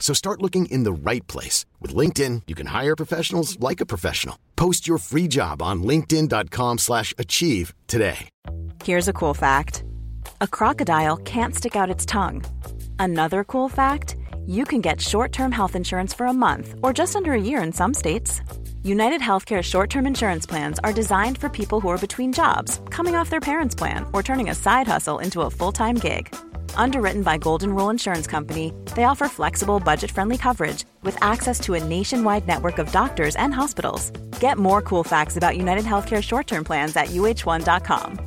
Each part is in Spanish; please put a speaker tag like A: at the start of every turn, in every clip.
A: So start looking in the right place. With LinkedIn, you can hire professionals like a professional. Post your free job on linkedin.com slash achieve today.
B: Here's a cool fact. A crocodile can't stick out its tongue. Another cool fact, you can get short-term health insurance for a month or just under a year in some states. United Healthcare short-term insurance plans are designed for people who are between jobs, coming off their parents' plan, or turning a side hustle into a full-time gig. Underwritten by Golden Rule Insurance Company, they offer flexible, budget-friendly coverage with access to a nationwide network of doctors and hospitals. Get more cool facts about United Healthcare short-term plans at uh1.com.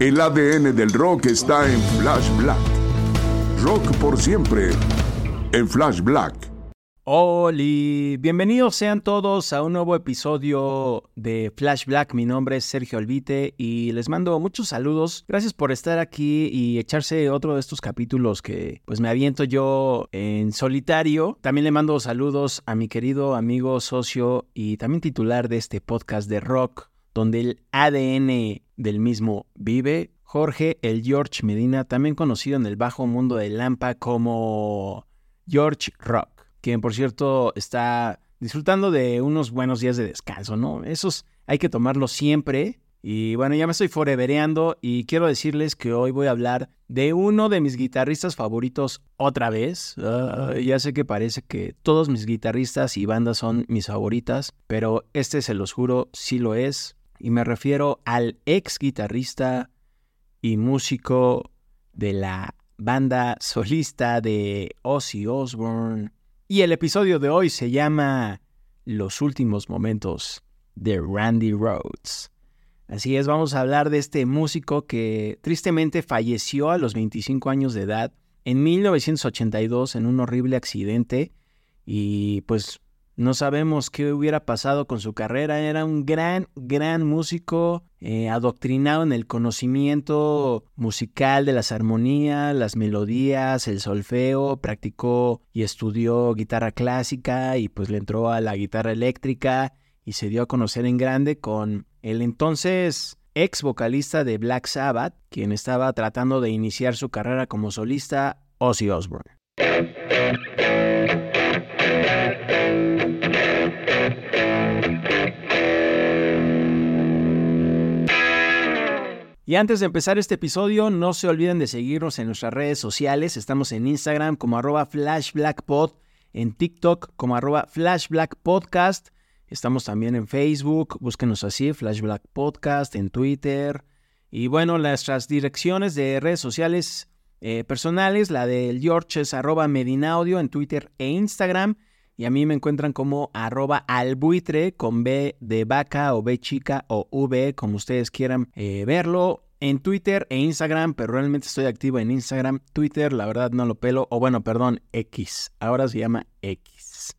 C: El ADN del rock está en Flash Black. Rock por siempre en Flash Black.
D: Hola, bienvenidos sean todos a un nuevo episodio de Flash Black. Mi nombre es Sergio Albite y les mando muchos saludos. Gracias por estar aquí y echarse otro de estos capítulos que pues me aviento yo en solitario. También le mando saludos a mi querido amigo, socio y también titular de este podcast de rock, donde el ADN del mismo vive. Jorge el George Medina, también conocido en el bajo mundo de Lampa como George Rock quien por cierto está disfrutando de unos buenos días de descanso, ¿no? Esos hay que tomarlos siempre. Y bueno, ya me estoy forevereando y quiero decirles que hoy voy a hablar de uno de mis guitarristas favoritos otra vez. ya sé que parece que todos mis guitarristas y bandas son mis favoritas, pero este se los juro sí lo es. Y me refiero al ex guitarrista y músico de la banda solista de Ozzy Osbourne, y el episodio de hoy se llama Los últimos momentos de Randy Rhodes. Así es, vamos a hablar de este músico que tristemente falleció a los 25 años de edad en 1982 en un horrible accidente y pues no sabemos qué hubiera pasado con su carrera. Era un gran, gran músico, eh, adoctrinado en el conocimiento musical de las armonías, las melodías, el solfeo. Practicó y estudió guitarra clásica y pues le entró a la guitarra eléctrica y se dio a conocer en grande con el entonces ex vocalista de Black Sabbath, quien estaba tratando de iniciar su carrera como solista, Ozzy Osbourne. Y antes de empezar este episodio, no se olviden de seguirnos en nuestras redes sociales. Estamos en Instagram como arroba flashblackpod, en TikTok como arroba flashblackpodcast. Estamos también en Facebook, búsquenos así, Flashblack Podcast, en Twitter. Y bueno, nuestras direcciones de redes sociales eh, personales, la del George es arroba medinaudio en Twitter e Instagram. Y a mí me encuentran como arroba albuitre con B de vaca o B chica o V, como ustedes quieran eh, verlo. En Twitter e Instagram, pero realmente estoy activo en Instagram. Twitter, la verdad no lo pelo. O bueno, perdón, X. Ahora se llama X.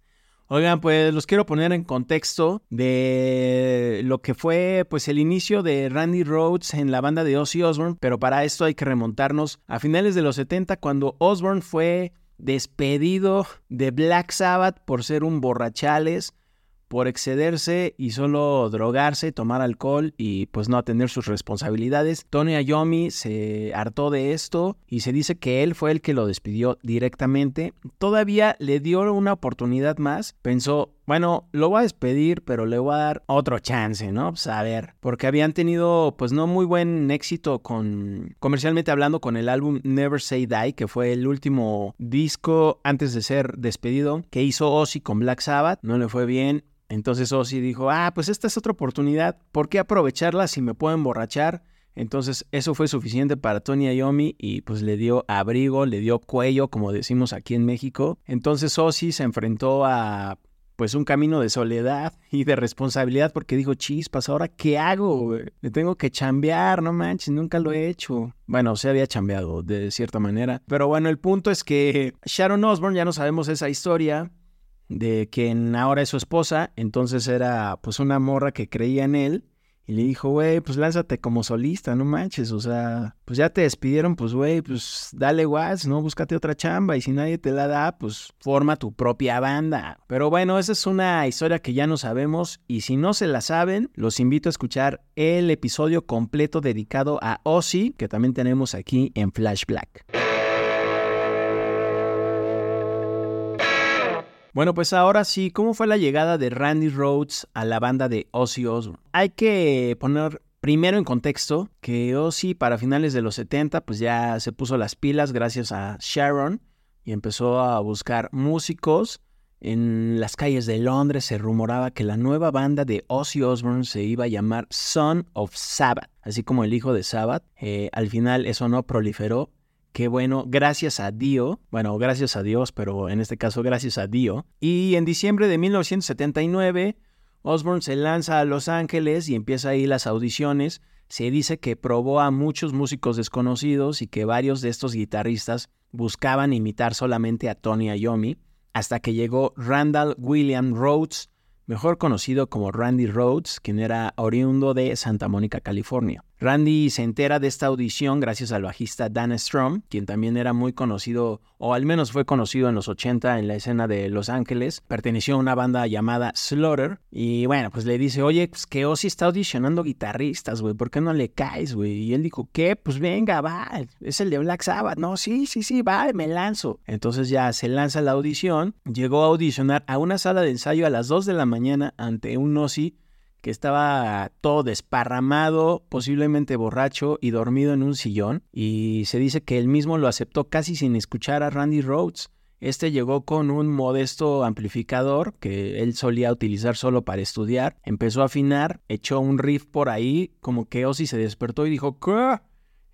D: Oigan, pues los quiero poner en contexto de lo que fue pues el inicio de Randy Rhodes en la banda de Ozzy Osbourne, pero para esto hay que remontarnos a finales de los 70 cuando Osbourne fue despedido de Black Sabbath por ser un borrachales, por excederse y solo drogarse, tomar alcohol y pues no atender sus responsabilidades. Tony Iommi se hartó de esto y se dice que él fue el que lo despidió directamente. Todavía le dio una oportunidad más. Pensó, bueno, lo voy a despedir, pero le voy a dar otro chance, ¿no? Pues a ver, porque habían tenido pues no muy buen éxito con comercialmente hablando con el álbum Never Say Die, que fue el último disco antes de ser despedido que hizo Ozzy con Black Sabbath. No le fue bien entonces Ozzy dijo, ah, pues esta es otra oportunidad, ¿por qué aprovecharla si me puedo emborrachar? Entonces eso fue suficiente para Tony Iommi y pues le dio abrigo, le dio cuello, como decimos aquí en México. Entonces Ozzy se enfrentó a pues un camino de soledad y de responsabilidad porque dijo, chispas, ¿ahora qué hago? Le tengo que chambear, no manches, nunca lo he hecho. Bueno, se había chambeado de cierta manera. Pero bueno, el punto es que Sharon Osbourne, ya no sabemos esa historia, de quien ahora es su esposa, entonces era pues una morra que creía en él y le dijo, güey, pues lánzate como solista, no manches, o sea, pues ya te despidieron, pues güey, pues dale guas, ¿no? Búscate otra chamba y si nadie te la da, pues forma tu propia banda. Pero bueno, esa es una historia que ya no sabemos y si no se la saben, los invito a escuchar el episodio completo dedicado a Ozzy, que también tenemos aquí en Flash Black. Bueno, pues ahora sí, ¿cómo fue la llegada de Randy Rhodes a la banda de Ozzy Osbourne? Hay que poner primero en contexto que Ozzy para finales de los 70 pues ya se puso las pilas gracias a Sharon y empezó a buscar músicos. En las calles de Londres se rumoraba que la nueva banda de Ozzy Osbourne se iba a llamar Son of Sabbath, así como el hijo de Sabbath. Eh, al final eso no proliferó Qué bueno, gracias a Dio, bueno, gracias a Dios, pero en este caso gracias a Dio. Y en diciembre de 1979, Osborne se lanza a Los Ángeles y empieza ahí las audiciones. Se dice que probó a muchos músicos desconocidos y que varios de estos guitarristas buscaban imitar solamente a Tony Iommi, hasta que llegó Randall William Rhodes, mejor conocido como Randy Rhodes, quien era oriundo de Santa Mónica, California. Randy se entera de esta audición gracias al bajista Dan Strom, quien también era muy conocido, o al menos fue conocido en los 80 en la escena de Los Ángeles. Perteneció a una banda llamada Slaughter. Y bueno, pues le dice, oye, pues que Ozzy está audicionando guitarristas, güey, ¿por qué no le caes, güey? Y él dijo, ¿qué? Pues venga, va, es el de Black Sabbath. No, sí, sí, sí, va, me lanzo. Entonces ya se lanza la audición. Llegó a audicionar a una sala de ensayo a las 2 de la mañana ante un Ozzy que estaba todo desparramado, posiblemente borracho y dormido en un sillón, y se dice que él mismo lo aceptó casi sin escuchar a Randy Rhodes. Este llegó con un modesto amplificador que él solía utilizar solo para estudiar, empezó a afinar, echó un riff por ahí, como que Ozzy se despertó y dijo, ¿qué?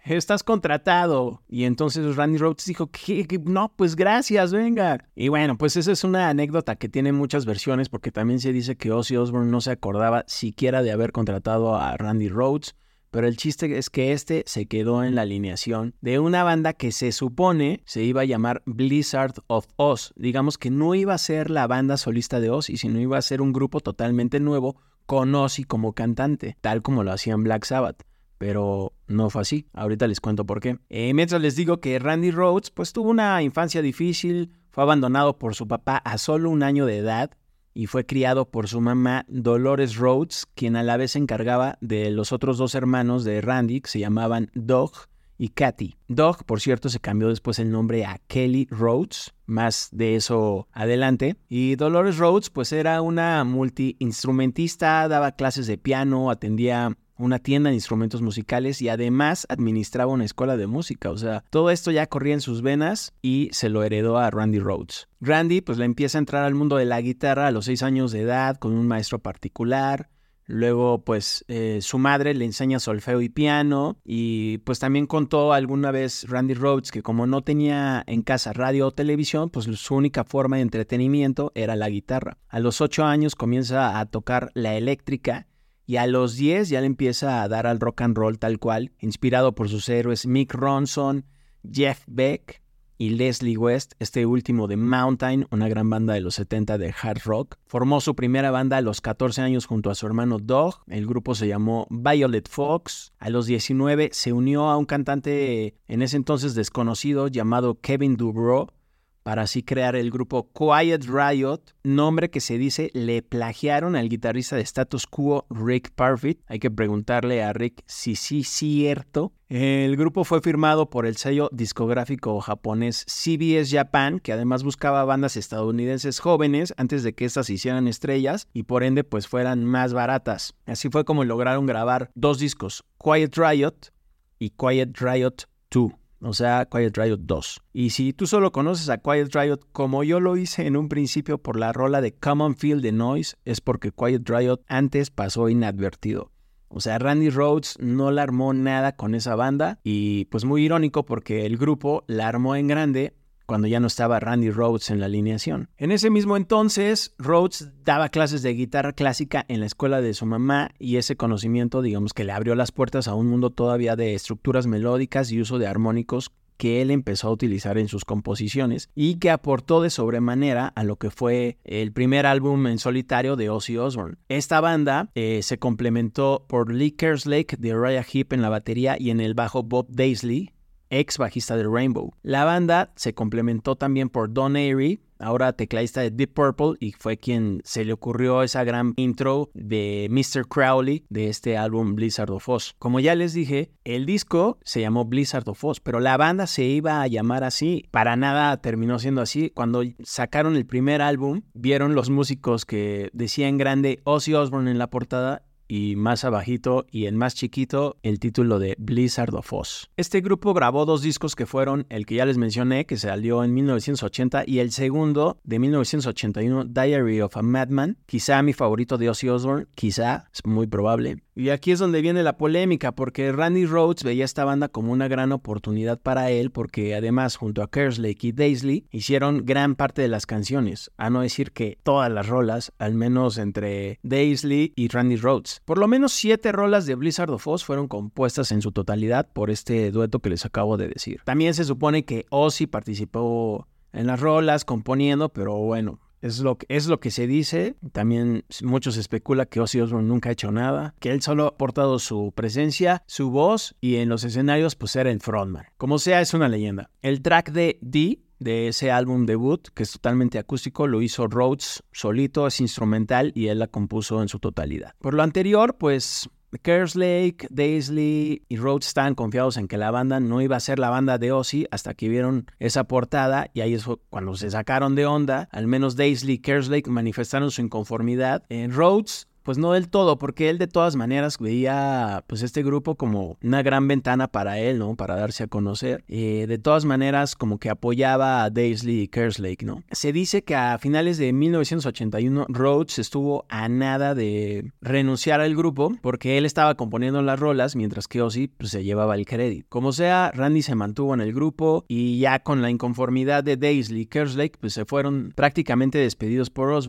D: Estás contratado. Y entonces Randy Rhodes dijo, que no, pues gracias, venga. Y bueno, pues esa es una anécdota que tiene muchas versiones porque también se dice que Ozzy Osbourne no se acordaba siquiera de haber contratado a Randy Rhodes. Pero el chiste es que este se quedó en la alineación de una banda que se supone se iba a llamar Blizzard of Oz. Digamos que no iba a ser la banda solista de Ozzy, sino iba a ser un grupo totalmente nuevo con Ozzy como cantante, tal como lo hacían Black Sabbath pero no fue así. Ahorita les cuento por qué. Eh, mientras les digo que Randy Rhodes pues tuvo una infancia difícil, fue abandonado por su papá a solo un año de edad y fue criado por su mamá Dolores Rhodes, quien a la vez se encargaba de los otros dos hermanos de Randy, que se llamaban Doug y Katy. Doug, por cierto, se cambió después el nombre a Kelly Rhodes, más de eso adelante. Y Dolores Rhodes, pues era una multiinstrumentista, daba clases de piano, atendía una tienda de instrumentos musicales y además administraba una escuela de música. O sea, todo esto ya corría en sus venas y se lo heredó a Randy Rhodes. Randy pues le empieza a entrar al mundo de la guitarra a los seis años de edad con un maestro particular. Luego, pues, eh, su madre le enseña solfeo y piano. Y pues también contó alguna vez Randy Rhodes que como no tenía en casa radio o televisión, pues su única forma de entretenimiento era la guitarra. A los ocho años comienza a tocar la eléctrica y a los 10 ya le empieza a dar al rock and roll tal cual, inspirado por sus héroes Mick Ronson, Jeff Beck y Leslie West, este último de Mountain, una gran banda de los 70 de hard rock. Formó su primera banda a los 14 años junto a su hermano Doug, el grupo se llamó Violet Fox. A los 19 se unió a un cantante en ese entonces desconocido llamado Kevin Dubrow, para así crear el grupo Quiet Riot, nombre que se dice le plagiaron al guitarrista de Status Quo Rick Parfit. Hay que preguntarle a Rick si sí cierto. El grupo fue firmado por el sello discográfico japonés CBS Japan, que además buscaba bandas estadounidenses jóvenes antes de que éstas hicieran estrellas y por ende pues fueran más baratas. Así fue como lograron grabar dos discos, Quiet Riot y Quiet Riot 2 o sea, Quiet Riot 2. Y si tú solo conoces a Quiet Riot como yo lo hice en un principio por la rola de Common Field de Noise, es porque Quiet Riot antes pasó inadvertido. O sea, Randy Rhodes no la armó nada con esa banda y pues muy irónico porque el grupo la armó en grande cuando ya no estaba Randy Rhodes en la alineación. En ese mismo entonces, Rhodes daba clases de guitarra clásica en la escuela de su mamá y ese conocimiento, digamos que le abrió las puertas a un mundo todavía de estructuras melódicas y uso de armónicos que él empezó a utilizar en sus composiciones y que aportó de sobremanera a lo que fue el primer álbum en solitario de Ozzy Osbourne. Esta banda eh, se complementó por Lee Kerslake de Raya Heep en la batería y en el bajo Bob Daisley, ex bajista de Rainbow. La banda se complementó también por Don Airy, ahora tecladista de Deep Purple, y fue quien se le ocurrió esa gran intro de Mr. Crowley de este álbum Blizzard of Oz. Como ya les dije, el disco se llamó Blizzard of Oz, pero la banda se iba a llamar así. Para nada terminó siendo así. Cuando sacaron el primer álbum, vieron los músicos que decían grande Ozzy Osbourne en la portada y más abajito y en más chiquito el título de Blizzard of Oz. Este grupo grabó dos discos que fueron el que ya les mencioné, que salió en 1980, y el segundo de 1981, Diary of a Madman, quizá mi favorito de Ozzy Osbourne, quizá, es muy probable. Y aquí es donde viene la polémica, porque Randy Rhodes veía esta banda como una gran oportunidad para él, porque además junto a Kerslake y Daisley hicieron gran parte de las canciones, a no decir que todas las rolas, al menos entre Daisley y Randy Rhodes. Por lo menos siete rolas de Blizzard of Oz fueron compuestas en su totalidad por este dueto que les acabo de decir. También se supone que Ozzy participó en las rolas componiendo, pero bueno, es lo, que, es lo que se dice. También muchos especula que Ozzy Osbourne nunca ha hecho nada, que él solo ha aportado su presencia, su voz y en los escenarios pues era el frontman. Como sea, es una leyenda. El track de D de ese álbum debut, que es totalmente acústico, lo hizo Rhodes solito, es instrumental y él la compuso en su totalidad. Por lo anterior, pues Kerslake, Daisley y Rhodes estaban confiados en que la banda no iba a ser la banda de Ozzy hasta que vieron esa portada y ahí es cuando se sacaron de onda, al menos Daisley y Kerslake manifestaron su inconformidad. En Rhodes pues no del todo, porque él de todas maneras veía pues este grupo como una gran ventana para él, ¿no? Para darse a conocer. Eh, de todas maneras como que apoyaba a Daisley y Kerslake, ¿no? Se dice que a finales de 1981 Rhodes estuvo a nada de renunciar al grupo porque él estaba componiendo las rolas mientras que Ozzy pues, se llevaba el crédito. Como sea, Randy se mantuvo en el grupo y ya con la inconformidad de Daisley y Kerslake pues se fueron prácticamente despedidos por Osborne.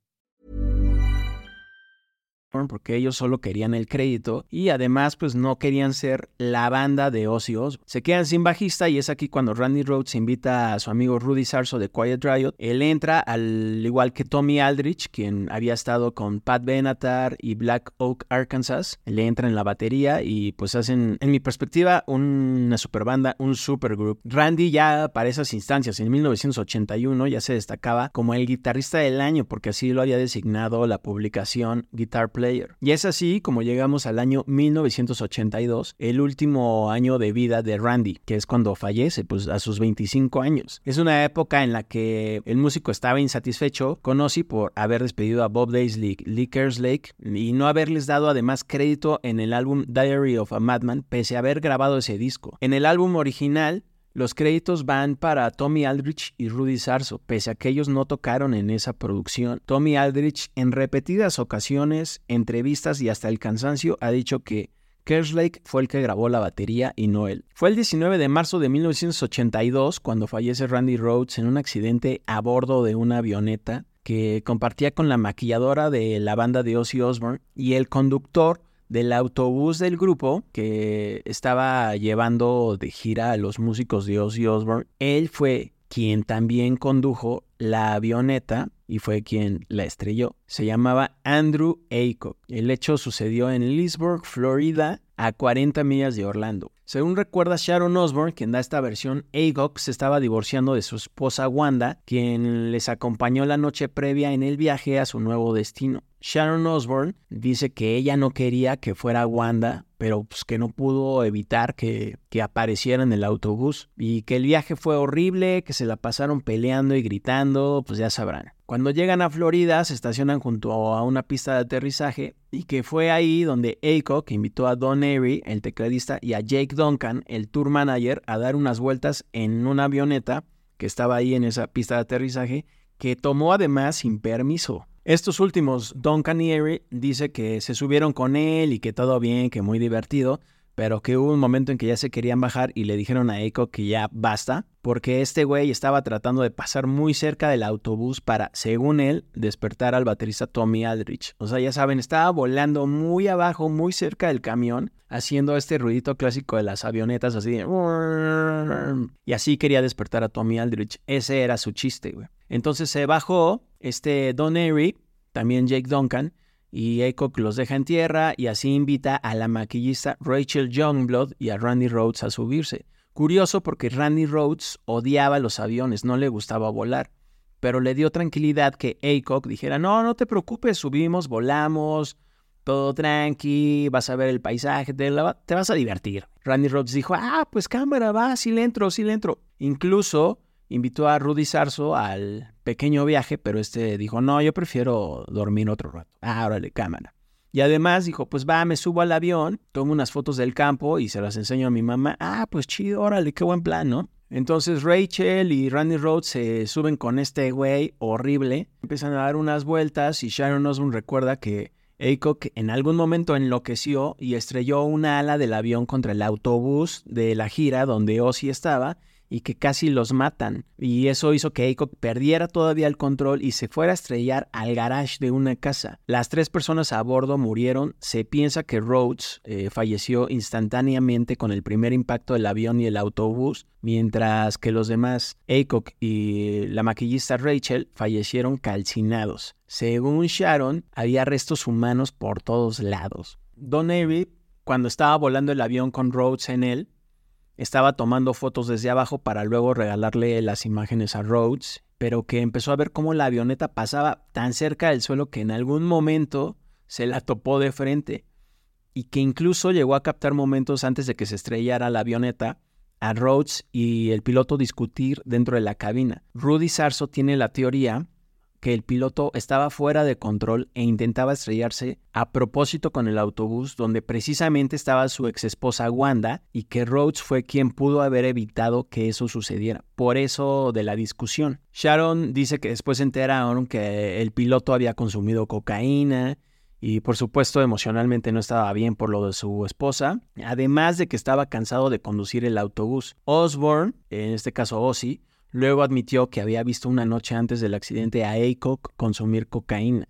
D: Porque ellos solo querían el crédito y además pues no querían ser la banda de Ozzy Osbourne. Se quedan sin bajista y es aquí cuando Randy Rhodes invita a su amigo Rudy Sarso de Quiet Riot. Él entra al igual que Tommy Aldrich, quien había estado con Pat Benatar y Black Oak Arkansas. Le entra en la batería y pues hacen, en mi perspectiva, una super banda, un super group. Randy ya para esas instancias, en 1981, ya se destacaba como el guitarrista del año porque así lo había designado la publicación Guitar Y es así como llegamos al año 1982, el último año de vida de Randy, que es cuando fallece, pues a sus 25 años. Es una época en la que el músico estaba insatisfecho con Ozzy por haber despedido a Bob Daisley, Lee Kerslake y no haberles dado además crédito en el álbum Diary of a Madman, pese a haber grabado ese disco. En el álbum original, los créditos van para Tommy Aldrich y Rudy Sarso, pese a que ellos no tocaron en esa producción. Tommy Aldrich en repetidas ocasiones, entrevistas y hasta el cansancio ha dicho que Kerslake fue el que grabó la batería y no él. Fue el 19 de marzo de 1982 cuando fallece Randy Rhodes en un accidente a bordo de una avioneta que compartía con la maquilladora de la banda de Ozzy Osbourne y el conductor del autobús del grupo que estaba llevando de gira a los músicos de Ozzy Osbourne. Él fue quien también condujo la avioneta y fue quien la estrelló. Se llamaba Andrew Aycock. El hecho sucedió en Leesburg, Florida, a 40 millas de Orlando. Según recuerda Sharon Osbourne, quien da esta versión, Aycock se estaba divorciando de su esposa Wanda, quien les acompañó la noche previa en el viaje a su nuevo destino. Sharon Osbourne dice que ella no quería que fuera Wanda, pero pues que no pudo evitar que, que apareciera en el autobús y que el viaje fue horrible, que se la pasaron peleando y gritando, pues ya sabrán. Cuando llegan a Florida, se estacionan junto a una pista de aterrizaje y que fue ahí donde Aycock invitó a Don Airy, el tecladista, y a Jake Duncan, el tour manager, a dar unas vueltas en una avioneta que estaba ahí en esa pista de aterrizaje, que tomó además sin permiso. Estos últimos, Duncan y Airy, dice que se subieron con él y que todo bien, que muy divertido, pero que hubo un momento en que ya se querían bajar y le dijeron a Eiko que ya basta, porque este güey estaba tratando de pasar muy cerca del autobús para, según él, despertar al baterista Tommy Aldrich. O sea, ya saben, estaba volando muy abajo, muy cerca del camión, haciendo este ruidito clásico de las avionetas, así Y así quería despertar a Tommy Aldrich. Ese era su chiste, güey. Entonces se bajó este Don Airy, también Jake Duncan, y Aycock los deja en tierra y así invita a la maquillista Rachel Youngblood y a Randy Rhodes a subirse. Curioso porque Randy Rhodes odiaba los aviones, no le gustaba volar, pero le dio tranquilidad que Aycock dijera, no, no te preocupes, subimos, volamos, todo tranqui, vas a ver el paisaje, te, te vas a divertir. Randy Rhodes dijo, ah, pues cámara, va, sí le entro, sí le entro. Incluso invitó a Rudy Sarso al pequeño viaje, pero este dijo, no, yo prefiero dormir otro rato. Ah, órale, cámara. Y además dijo, pues va, me subo al avión, tomo unas fotos del campo y se las enseño a mi mamá. Ah, pues chido, órale, qué buen plan, ¿no? Entonces Rachel y Randy Rhodes se suben con este güey horrible, empiezan a dar unas vueltas y Sharon Osbourne recuerda que Aycock en algún momento enloqueció y estrelló una ala del avión contra el autobús de la gira donde Ozzy estaba y que casi los matan. Y eso hizo que Aycock perdiera todavía el control y se fuera a estrellar al garage de una casa. Las tres personas a bordo murieron. Se piensa que Rhodes eh, falleció instantáneamente con el primer impacto del avión y el autobús, mientras que los demás, Aycock y la maquillista Rachel, fallecieron calcinados. Según Sharon, había restos humanos por todos lados. Don Avery, cuando estaba volando el avión con Rhodes en él, estaba tomando fotos desde abajo para luego regalarle las imágenes a Rhodes, pero que empezó a ver cómo la avioneta pasaba tan cerca del suelo que en algún momento se la topó de frente y que incluso llegó a captar momentos antes de que se estrellara la avioneta a Rhodes y el piloto discutir dentro de la cabina. Rudy Sarso tiene la teoría que el piloto estaba fuera de control e intentaba estrellarse a propósito con el autobús donde precisamente estaba su ex esposa Wanda y que Rhodes fue quien pudo haber evitado que eso sucediera. Por eso de la discusión. Sharon dice que después se enteraron que el piloto había consumido cocaína y por supuesto emocionalmente no estaba bien por lo de su esposa, además de que estaba cansado de conducir el autobús. Osborne, en este caso Ozzy, Luego admitió que había visto una noche antes del accidente a Aycock consumir cocaína.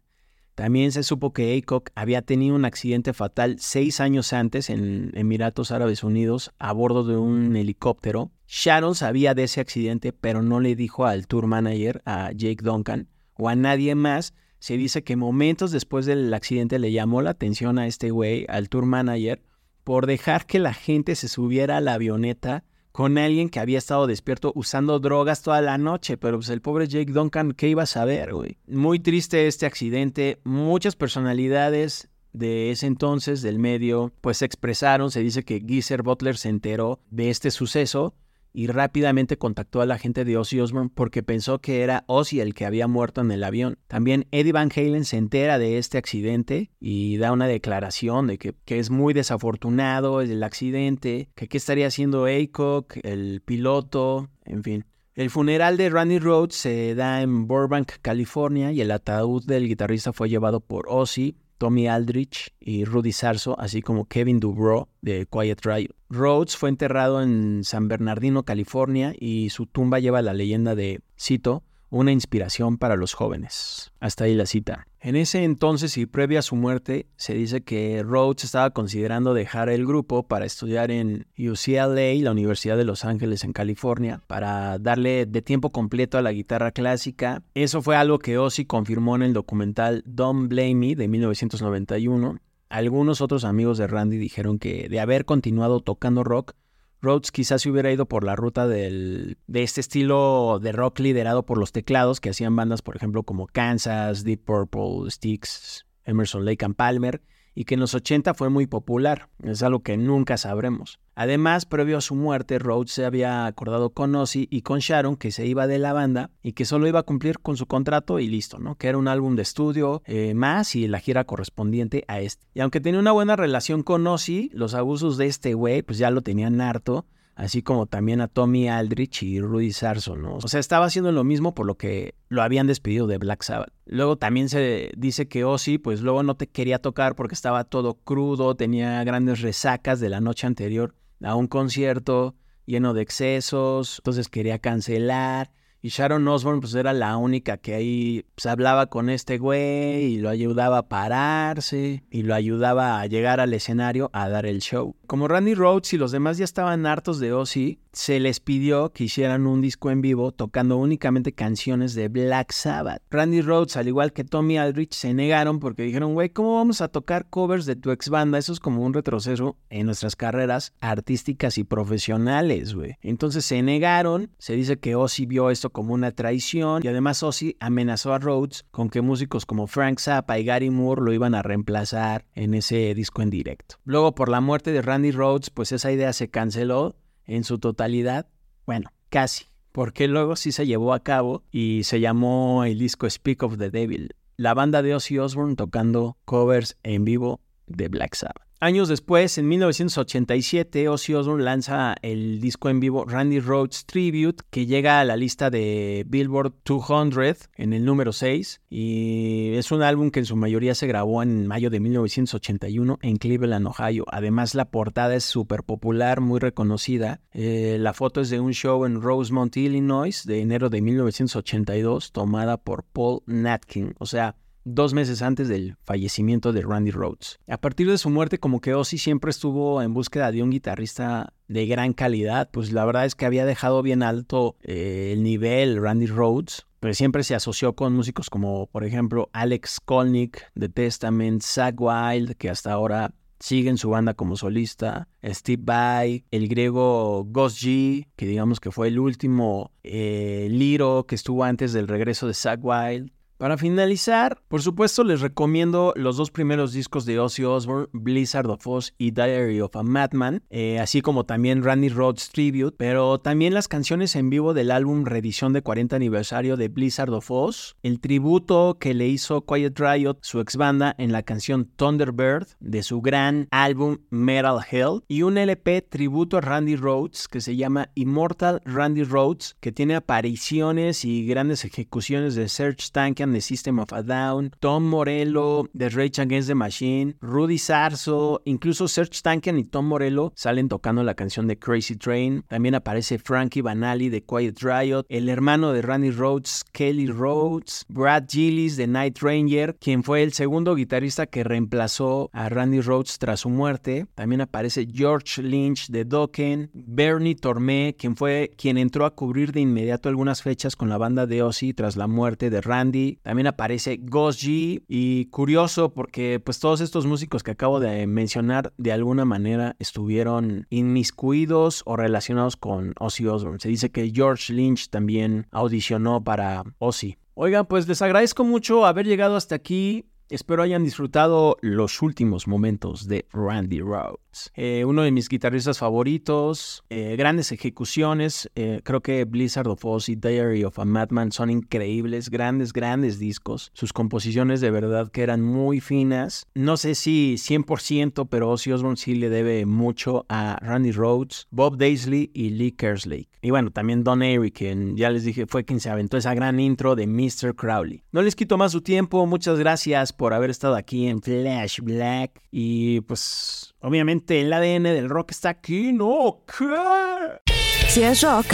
D: También se supo que Aycock había tenido un accidente fatal seis años antes en Emiratos Árabes Unidos a bordo de un helicóptero. Sharon sabía de ese accidente, pero no le dijo al tour manager, a Jake Duncan, o a nadie más. Se dice que momentos después del accidente le llamó la atención a este güey, al tour manager, por dejar que la gente se subiera a la avioneta con alguien que había estado despierto usando drogas toda la noche, pero pues el pobre Jake Duncan, ¿qué iba a saber, güey? Muy triste este accidente, muchas personalidades de ese entonces del medio pues se expresaron, se dice que Geezer Butler se enteró de este suceso y rápidamente contactó a la gente de Ozzy Osbourne porque pensó que era Ozzy el que había muerto en el avión. También Eddie Van Halen se entera de este accidente y da una declaración de que, es muy desafortunado el accidente, que qué estaría haciendo Aycock, el piloto, en fin. El funeral de Randy Rhodes se da en Burbank, California, y el ataúd del guitarrista fue llevado por Ozzy Tommy Aldrich y Rudy Sarso, así como Kevin Dubrow de Quiet Riot. Rhodes fue enterrado en San Bernardino, California, y su tumba lleva la leyenda de, cito, una inspiración para los jóvenes. Hasta ahí la cita. En ese entonces y previa a su muerte, se dice que Rhodes estaba considerando dejar el grupo para estudiar en UCLA, la Universidad de Los Ángeles en California, para darle de tiempo completo a la guitarra clásica. Eso fue algo que Ozzy confirmó en el documental Don't Blame Me de 1991. Algunos otros amigos de Randy dijeron que de haber continuado tocando rock, Rhodes quizás se hubiera ido por la ruta del, de este estilo de rock liderado por los teclados que hacían bandas, por ejemplo, como Kansas, Deep Purple, Styx, Emerson Lake and Palmer, y que en los 80 fue muy popular. Es algo que nunca sabremos. Además, previo a su muerte, Rhodes se había acordado con Ozzy y con Sharon que se iba de la banda y que solo iba a cumplir con su contrato y listo, ¿no? Que era un álbum de estudio eh, más y la gira correspondiente a este. Y aunque tenía una buena relación con Ozzy, los abusos de este güey pues ya lo tenían harto así como también a Tommy Aldrich y Rudy Sarso, ¿no? O sea, estaba haciendo lo mismo por lo que lo habían despedido de Black Sabbath. Luego también se dice que Ozzy, pues luego no te quería tocar porque estaba todo crudo, tenía grandes resacas de la noche anterior a un concierto lleno de excesos, entonces quería cancelar y Sharon Osbourne pues era la única que ahí pues, hablaba con este güey y lo ayudaba a pararse y lo ayudaba a llegar al escenario a dar el show. Como Randy Rhodes y los demás ya estaban hartos de Ozzy, se les pidió que hicieran un disco en vivo tocando únicamente canciones de Black Sabbath. Randy Rhodes, al igual que Tommy Aldrich, se negaron porque dijeron, güey, ¿cómo vamos a tocar covers de tu ex banda? Eso es como un retroceso en nuestras carreras artísticas y profesionales, güey. Entonces se negaron, se dice que Ozzy vio esto como una traición y además Ozzy amenazó a Rhodes con que músicos como Frank Zappa y Gary Moore lo iban a reemplazar en ese disco en directo. Luego por la muerte de Randy Rhodes pues esa idea se canceló en su totalidad, bueno, casi, porque luego sí se llevó a cabo y se llamó el disco Speak of the Devil, la banda de Ozzy Osbourne tocando covers en vivo de Black Sabbath. Años después, en 1987, Ozzy Osbourne lanza el disco en vivo Randy Rhodes Tribute, que llega a la lista de Billboard 200 en el número 6. Y es un álbum que en su mayoría se grabó en mayo de 1981 en Cleveland, Ohio. Además, la portada es súper popular, muy reconocida. Eh, la foto es de un show en Rosemont, Illinois, de enero de 1982, tomada por Paul Natkin. O sea, dos meses antes del fallecimiento de Randy Rhodes. A partir de su muerte, como que Ozzy siempre estuvo en búsqueda de un guitarrista de gran calidad, pues la verdad es que había dejado bien alto eh, el nivel Randy Rhodes, pero siempre se asoció con músicos como, por ejemplo, Alex Kolnick de Testament, Zach Wild, que hasta ahora sigue en su banda como solista, Steve Vai, el griego Ghost G, que digamos que fue el último eh, Liro que estuvo antes del regreso de Zach Wild, para finalizar, por supuesto les recomiendo los dos primeros discos de Ozzy Osbourne, Blizzard of Oz y Diary of a Madman, eh, así como también Randy Rhodes Tribute, pero también las canciones en vivo del álbum reedición de 40 aniversario de Blizzard of Oz, el tributo que le hizo Quiet Riot, su ex banda, en la canción Thunderbird de su gran álbum Metal Hell, y un LP tributo a Randy Rhodes que se llama Immortal Randy Rhodes, que tiene apariciones y grandes ejecuciones de Serge Tankian The System of a Down, Tom Morello de Rage Against the Machine, Rudy Sarso, incluso Serge Tankian y Tom Morello salen tocando la canción de Crazy Train. También aparece Frankie Banali de Quiet Riot, el hermano de Randy Rhodes, Kelly Rhodes, Brad Gillis de Night Ranger, quien fue el segundo guitarrista que reemplazó a Randy Rhodes tras su muerte. También aparece George Lynch de Dokken, Bernie Tormé, quien fue quien entró a cubrir de inmediato algunas fechas con la banda de Ozzy tras la muerte de Randy, también aparece Ghost G y curioso porque pues todos estos músicos que acabo de mencionar de alguna manera estuvieron inmiscuidos o relacionados con Ozzy Osbourne. Se dice que George Lynch también audicionó para Ozzy. Oigan, pues les agradezco mucho haber llegado hasta aquí. Espero hayan disfrutado los últimos momentos de Randy Rhodes. Eh, uno de mis guitarristas favoritos, eh, grandes ejecuciones. Eh, creo que Blizzard of Oz y Diary of a Madman son increíbles, grandes, grandes discos. Sus composiciones de verdad que eran muy finas. No sé si 100%, pero Ozzy Osbourne sí le debe mucho a Randy Rhodes, Bob Daisley y Lee Kerslake. Y bueno, también Don Airy, quien ya les dije fue quien se aventó esa gran intro de Mr. Crowley. No les quito más su tiempo, muchas gracias por haber estado aquí en Flash Black. Y pues, obviamente, el ADN del rock está aquí, ¿no? ¿Qué?
E: Si es rock,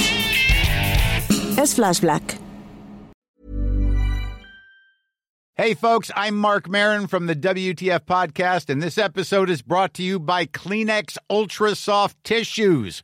E: es Flash Black. Hey, folks, I'm Mark Marin from the WTF Podcast, and this episode is brought to you by Kleenex Ultra Soft Tissues